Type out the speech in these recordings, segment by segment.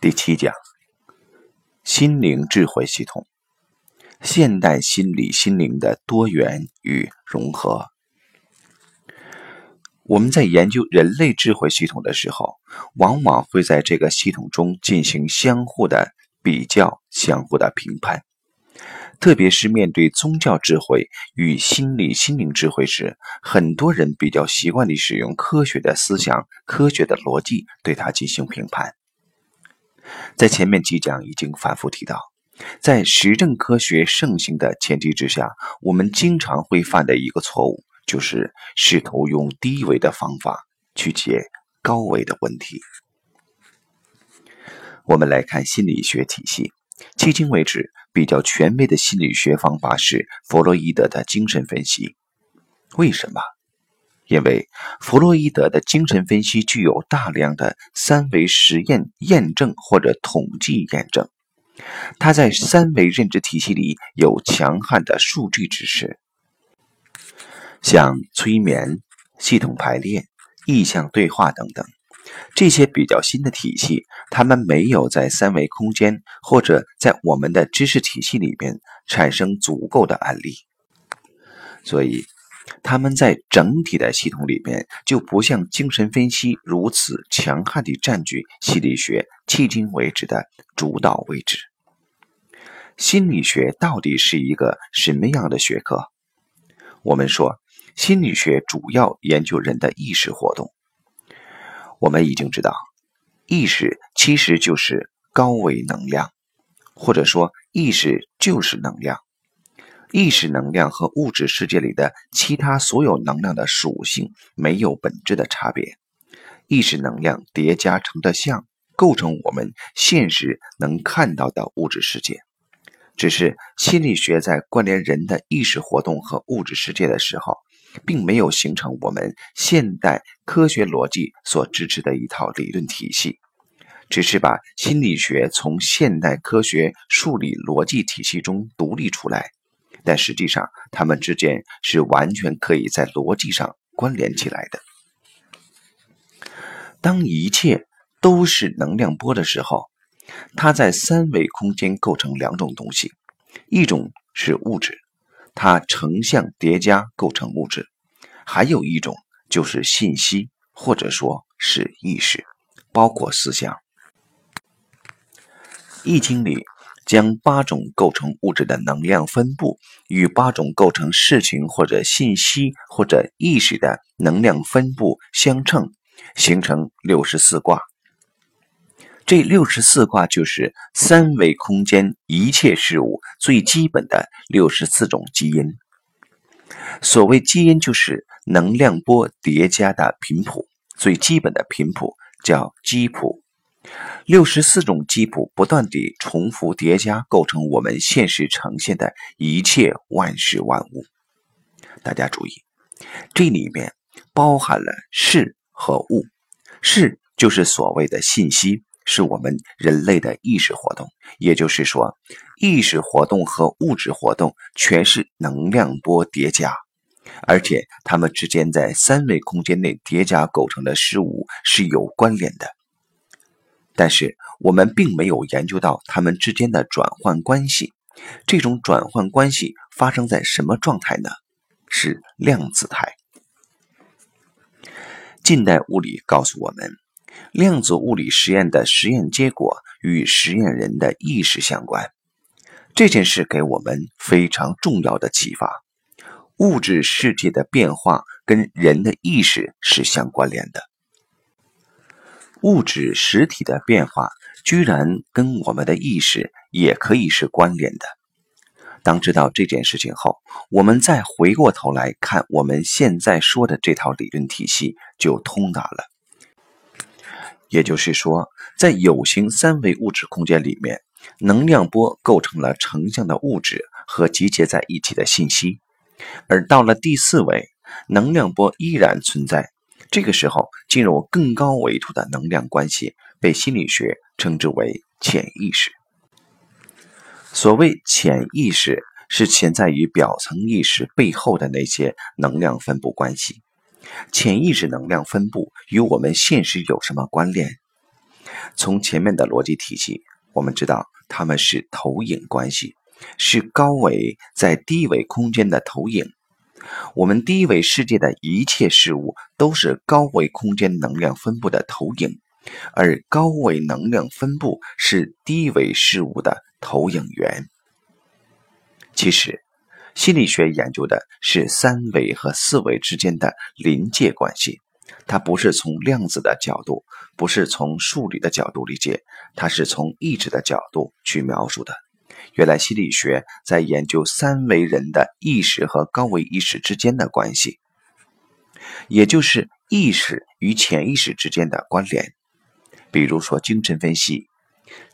第七讲：心灵智慧系统，现代心理心灵的多元与融合。我们在研究人类智慧系统的时候，往往会在这个系统中进行相互的比较、相互的评判。特别是面对宗教智慧与心理心灵智慧时，很多人比较习惯地使用科学的思想、科学的逻辑对它进行评判。在前面几讲已经反复提到，在实证科学盛行的前提之下，我们经常会犯的一个错误，就是试图用低维的方法去解高维的问题。我们来看心理学体系，迄今为止比较权威的心理学方法是弗洛伊德的精神分析。为什么？因为弗洛伊德的精神分析具有大量的三维实验验证或者统计验证，他在三维认知体系里有强悍的数据支持，像催眠、系统排列、意象对话等等，这些比较新的体系，他们没有在三维空间或者在我们的知识体系里边产生足够的案例，所以。他们在整体的系统里面就不像精神分析如此强悍地占据心理学迄今为止的主导位置。心理学到底是一个什么样的学科？我们说，心理学主要研究人的意识活动。我们已经知道，意识其实就是高维能量，或者说意识就是能量。意识能量和物质世界里的其他所有能量的属性没有本质的差别。意识能量叠加成的像，构成我们现实能看到的物质世界。只是心理学在关联人的意识活动和物质世界的时候，并没有形成我们现代科学逻辑所支持的一套理论体系，只是把心理学从现代科学数理逻辑体系中独立出来。但实际上，它们之间是完全可以在逻辑上关联起来的。当一切都是能量波的时候，它在三维空间构成两种东西：一种是物质，它成像叠加构成物质；还有一种就是信息，或者说是意识，包括思想。《易经》里。将八种构成物质的能量分布与八种构成事情或者信息或者意识的能量分布相称，形成六十四卦。这六十四卦就是三维空间一切事物最基本的六十四种基因。所谓基因，就是能量波叠加的频谱，最基本的频谱叫基谱。六十四种基谱不断地重复叠加，构成我们现实呈现的一切万事万物。大家注意，这里面包含了事和物。事就是所谓的信息，是我们人类的意识活动。也就是说，意识活动和物质活动全是能量波叠加，而且它们之间在三维空间内叠加构成的事物是有关联的。但是我们并没有研究到它们之间的转换关系。这种转换关系发生在什么状态呢？是量子态。近代物理告诉我们，量子物理实验的实验结果与实验人的意识相关。这件事给我们非常重要的启发：物质世界的变化跟人的意识是相关联的。物质实体的变化，居然跟我们的意识也可以是关联的。当知道这件事情后，我们再回过头来看我们现在说的这套理论体系，就通达了。也就是说，在有形三维物质空间里面，能量波构成了成像的物质和集结在一起的信息；而到了第四维，能量波依然存在。这个时候，进入更高维度的能量关系，被心理学称之为潜意识。所谓潜意识，是潜在于表层意识背后的那些能量分布关系。潜意识能量分布与我们现实有什么关联？从前面的逻辑体系，我们知道它们是投影关系，是高维在低维空间的投影。我们低维世界的一切事物都是高维空间能量分布的投影，而高维能量分布是低维事物的投影源。其实，心理学研究的是三维和四维之间的临界关系。它不是从量子的角度，不是从数理的角度理解，它是从意志的角度去描述的。原来心理学在研究三维人的意识和高维意识之间的关系，也就是意识与潜意识之间的关联。比如说精神分析，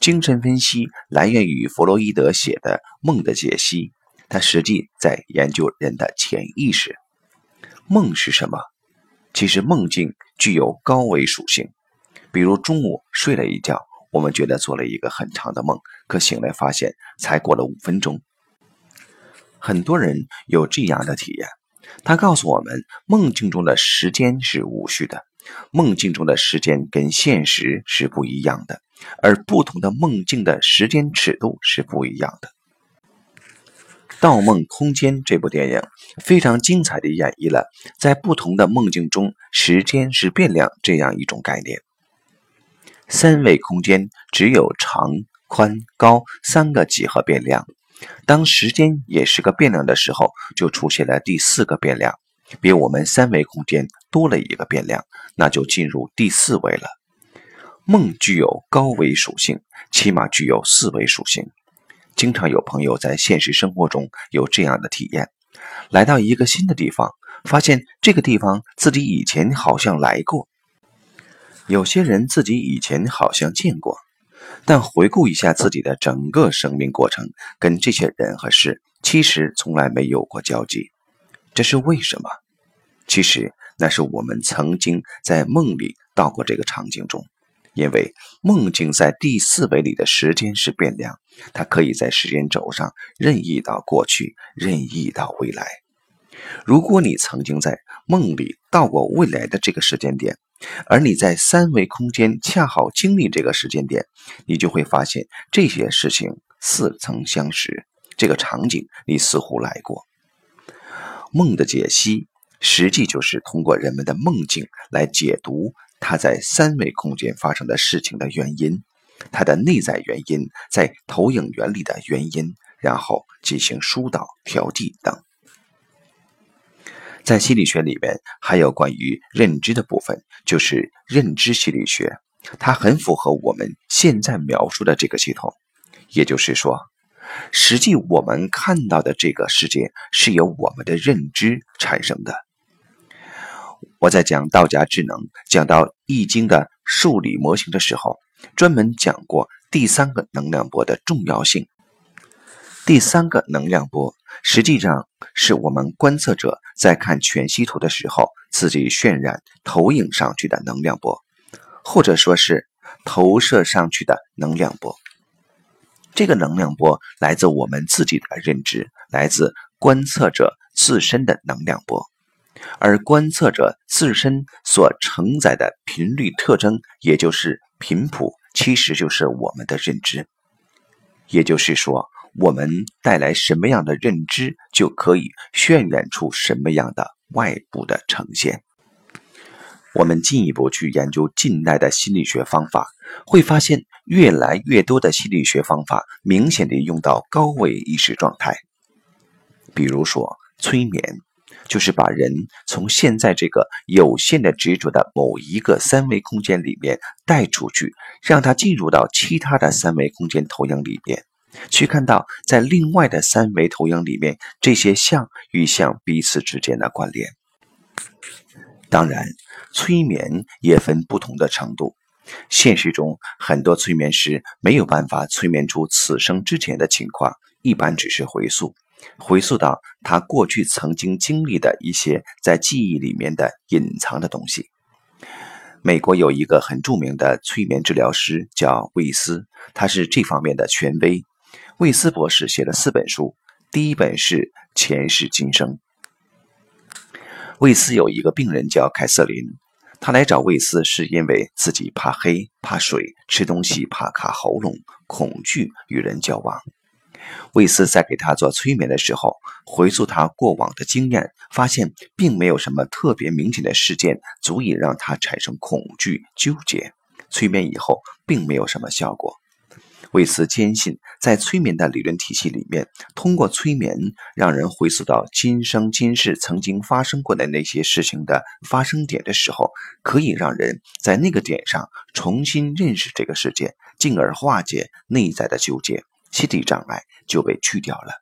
精神分析来源于弗洛伊德写的《梦的解析》，他实际在研究人的潜意识。梦是什么？其实梦境具有高维属性，比如中午睡了一觉，我们觉得做了一个很长的梦，可醒来发现才过了五分钟。很多人有这样的体验，他告诉我们，梦境中的时间是无序的，梦境中的时间跟现实是不一样的，而不同的梦境的时间尺度是不一样的。《盗梦空间》这部电影非常精彩地演绎了在不同的梦境中，时间是变量这样一种概念。三维空间只有长、宽、高三个几何变量，当时间也是个变量的时候，就出现了第四个变量，比我们三维空间多了一个变量，那就进入第四维了。梦具有高维属性，起码具有四维属性。经常有朋友在现实生活中有这样的体验：来到一个新的地方，发现这个地方自己以前好像来过；有些人自己以前好像见过，但回顾一下自己的整个生命过程，跟这些人和事其实从来没有过交集。这是为什么？其实那是我们曾经在梦里到过这个场景中。因为梦境在第四维里的时间是变量，它可以在时间轴上任意到过去，任意到未来。如果你曾经在梦里到过未来的这个时间点，而你在三维空间恰好经历这个时间点，你就会发现这些事情似曾相识，这个场景你似乎来过。梦的解析，实际就是通过人们的梦境来解读。它在三维空间发生的事情的原因，它的内在原因，在投影原理的原因，然后进行疏导、调剂等。在心理学里面，还有关于认知的部分，就是认知心理学，它很符合我们现在描述的这个系统。也就是说，实际我们看到的这个世界是由我们的认知产生的。我在讲道家智能、讲到《易经》的数理模型的时候，专门讲过第三个能量波的重要性。第三个能量波实际上是我们观测者在看全息图的时候自己渲染、投影上去的能量波，或者说是投射上去的能量波。这个能量波来自我们自己的认知，来自观测者自身的能量波。而观测者自身所承载的频率特征，也就是频谱，其实就是我们的认知。也就是说，我们带来什么样的认知，就可以渲染出什么样的外部的呈现。我们进一步去研究近代的心理学方法，会发现越来越多的心理学方法明显地用到高维意识状态，比如说催眠。就是把人从现在这个有限的执着的某一个三维空间里面带出去，让他进入到其他的三维空间投影里面，去看到在另外的三维投影里面这些像与像彼此之间的关联。当然，催眠也分不同的程度。现实中，很多催眠师没有办法催眠出此生之前的情况，一般只是回溯。回溯到他过去曾经经历的一些在记忆里面的隐藏的东西。美国有一个很著名的催眠治疗师叫魏斯，他是这方面的权威。魏斯博士写了四本书，第一本是《前世今生》。魏斯有一个病人叫凯瑟琳，他来找魏斯是因为自己怕黑、怕水、吃东西怕卡喉咙，恐惧与人交往。魏斯在给他做催眠的时候，回溯他过往的经验，发现并没有什么特别明显的事件足以让他产生恐惧、纠结。催眠以后，并没有什么效果。魏斯坚信，在催眠的理论体系里面，通过催眠让人回溯到今生今世曾经发生过的那些事情的发生点的时候，可以让人在那个点上重新认识这个世界，进而化解内在的纠结，心理障碍就被去掉了。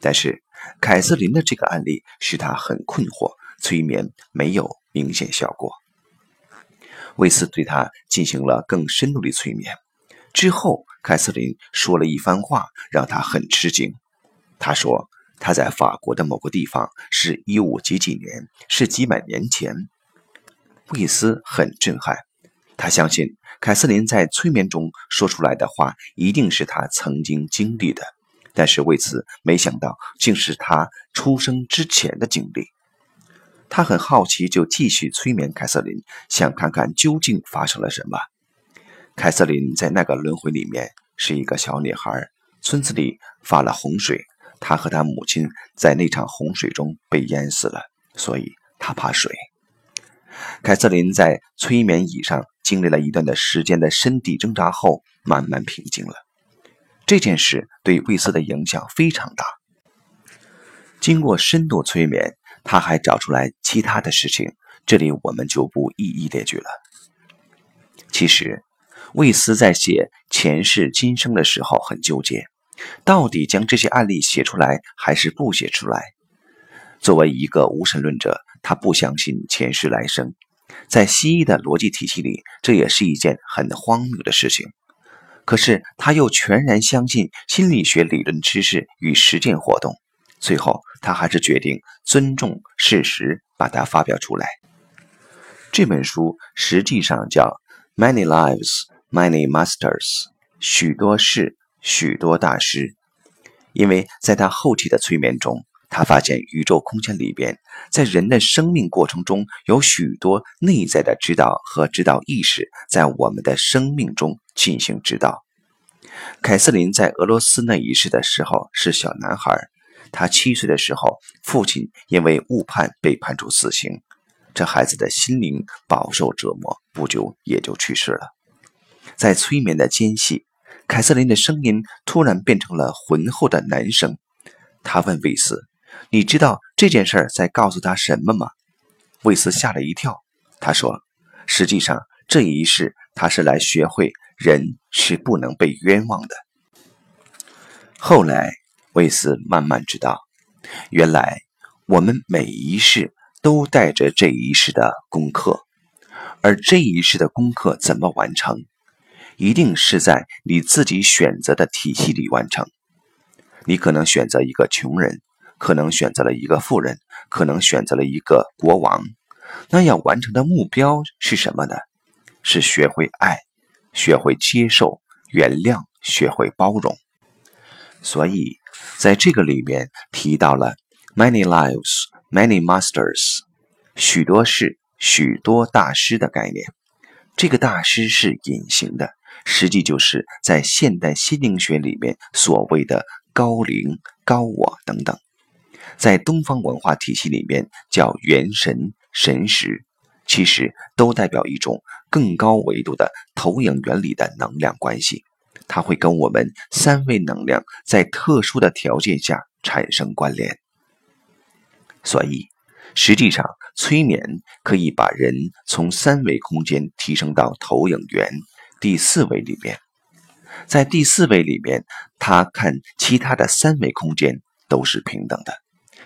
但是，凯瑟琳的这个案例使他很困惑，催眠没有明显效果。魏斯对他进行了更深度的催眠之后。凯瑟琳说了一番话，让他很吃惊。他说他在法国的某个地方，是一五几几年，是几百年前。布里斯很震撼，他相信凯瑟琳在催眠中说出来的话一定是他曾经经历的，但是为此没想到竟是他出生之前的经历。他很好奇，就继续催眠凯瑟琳，想看看究竟发生了什么。凯瑟琳在那个轮回里面是一个小女孩，村子里发了洪水，她和她母亲在那场洪水中被淹死了，所以她怕水。凯瑟琳在催眠椅上经历了一段的时间的身体挣扎后，慢慢平静了。这件事对魏斯的影响非常大。经过深度催眠，他还找出来其他的事情，这里我们就不一一列举了。其实。魏斯在写前世今生的时候很纠结，到底将这些案例写出来还是不写出来？作为一个无神论者，他不相信前世来生。在西医的逻辑体系里，这也是一件很荒谬的事情。可是他又全然相信心理学理论知识与实践活动。最后，他还是决定尊重事实，把它发表出来。这本书实际上叫《Many Lives》。Many masters，许多事，许多大师。因为在他后期的催眠中，他发现宇宙空间里边，在人的生命过程中，有许多内在的指导和指导意识在我们的生命中进行指导。凯瑟琳在俄罗斯那一世的时候是小男孩，他七岁的时候，父亲因为误判被判处死刑，这孩子的心灵饱受折磨，不久也就去世了。在催眠的间隙，凯瑟琳的声音突然变成了浑厚的男声。他问魏斯：“你知道这件事儿在告诉他什么吗？”魏斯吓了一跳。他说：“实际上，这一世他是来学会人是不能被冤枉的。”后来，魏斯慢慢知道，原来我们每一世都带着这一世的功课，而这一世的功课怎么完成？一定是在你自己选择的体系里完成。你可能选择一个穷人，可能选择了一个富人，可能选择了一个国王。那要完成的目标是什么呢？是学会爱，学会接受、原谅，学会包容。所以，在这个里面提到了 “many lives, many masters”，许多事、许多大师的概念。这个大师是隐形的。实际就是在现代心灵学里面所谓的高灵、高我等等，在东方文化体系里面叫元神、神识，其实都代表一种更高维度的投影原理的能量关系，它会跟我们三维能量在特殊的条件下产生关联。所以，实际上催眠可以把人从三维空间提升到投影源。第四维里面，在第四维里面，他看其他的三维空间都是平等的，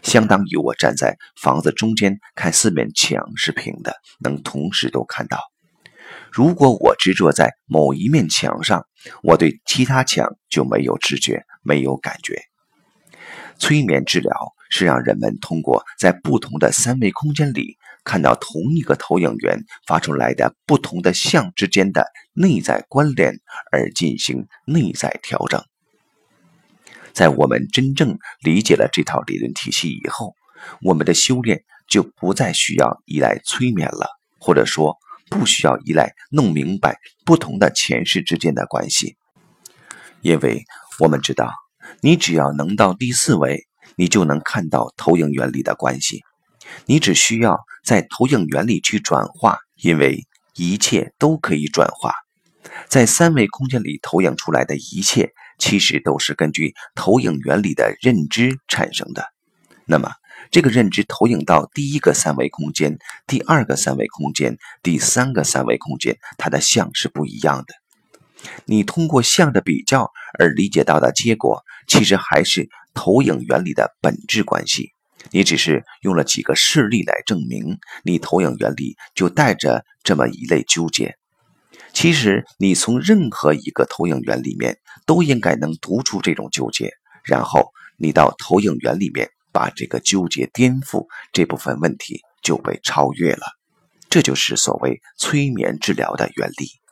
相当于我站在房子中间看四面墙是平的，能同时都看到。如果我执着在某一面墙上，我对其他墙就没有知觉，没有感觉。催眠治疗是让人们通过在不同的三维空间里。看到同一个投影源发出来的不同的像之间的内在关联，而进行内在调整。在我们真正理解了这套理论体系以后，我们的修炼就不再需要依赖催眠了，或者说不需要依赖弄明白不同的前世之间的关系，因为我们知道，你只要能到第四维，你就能看到投影原理的关系。你只需要在投影原理去转化，因为一切都可以转化。在三维空间里投影出来的一切，其实都是根据投影原理的认知产生的。那么，这个认知投影到第一个三维空间、第二个三维空间、第三个三维空间，它的像是不一样的。你通过像的比较而理解到的结果，其实还是投影原理的本质关系。你只是用了几个事例来证明，你投影原理就带着这么一类纠结。其实，你从任何一个投影源里面都应该能读出这种纠结，然后你到投影源里面把这个纠结颠覆，这部分问题就被超越了。这就是所谓催眠治疗的原理。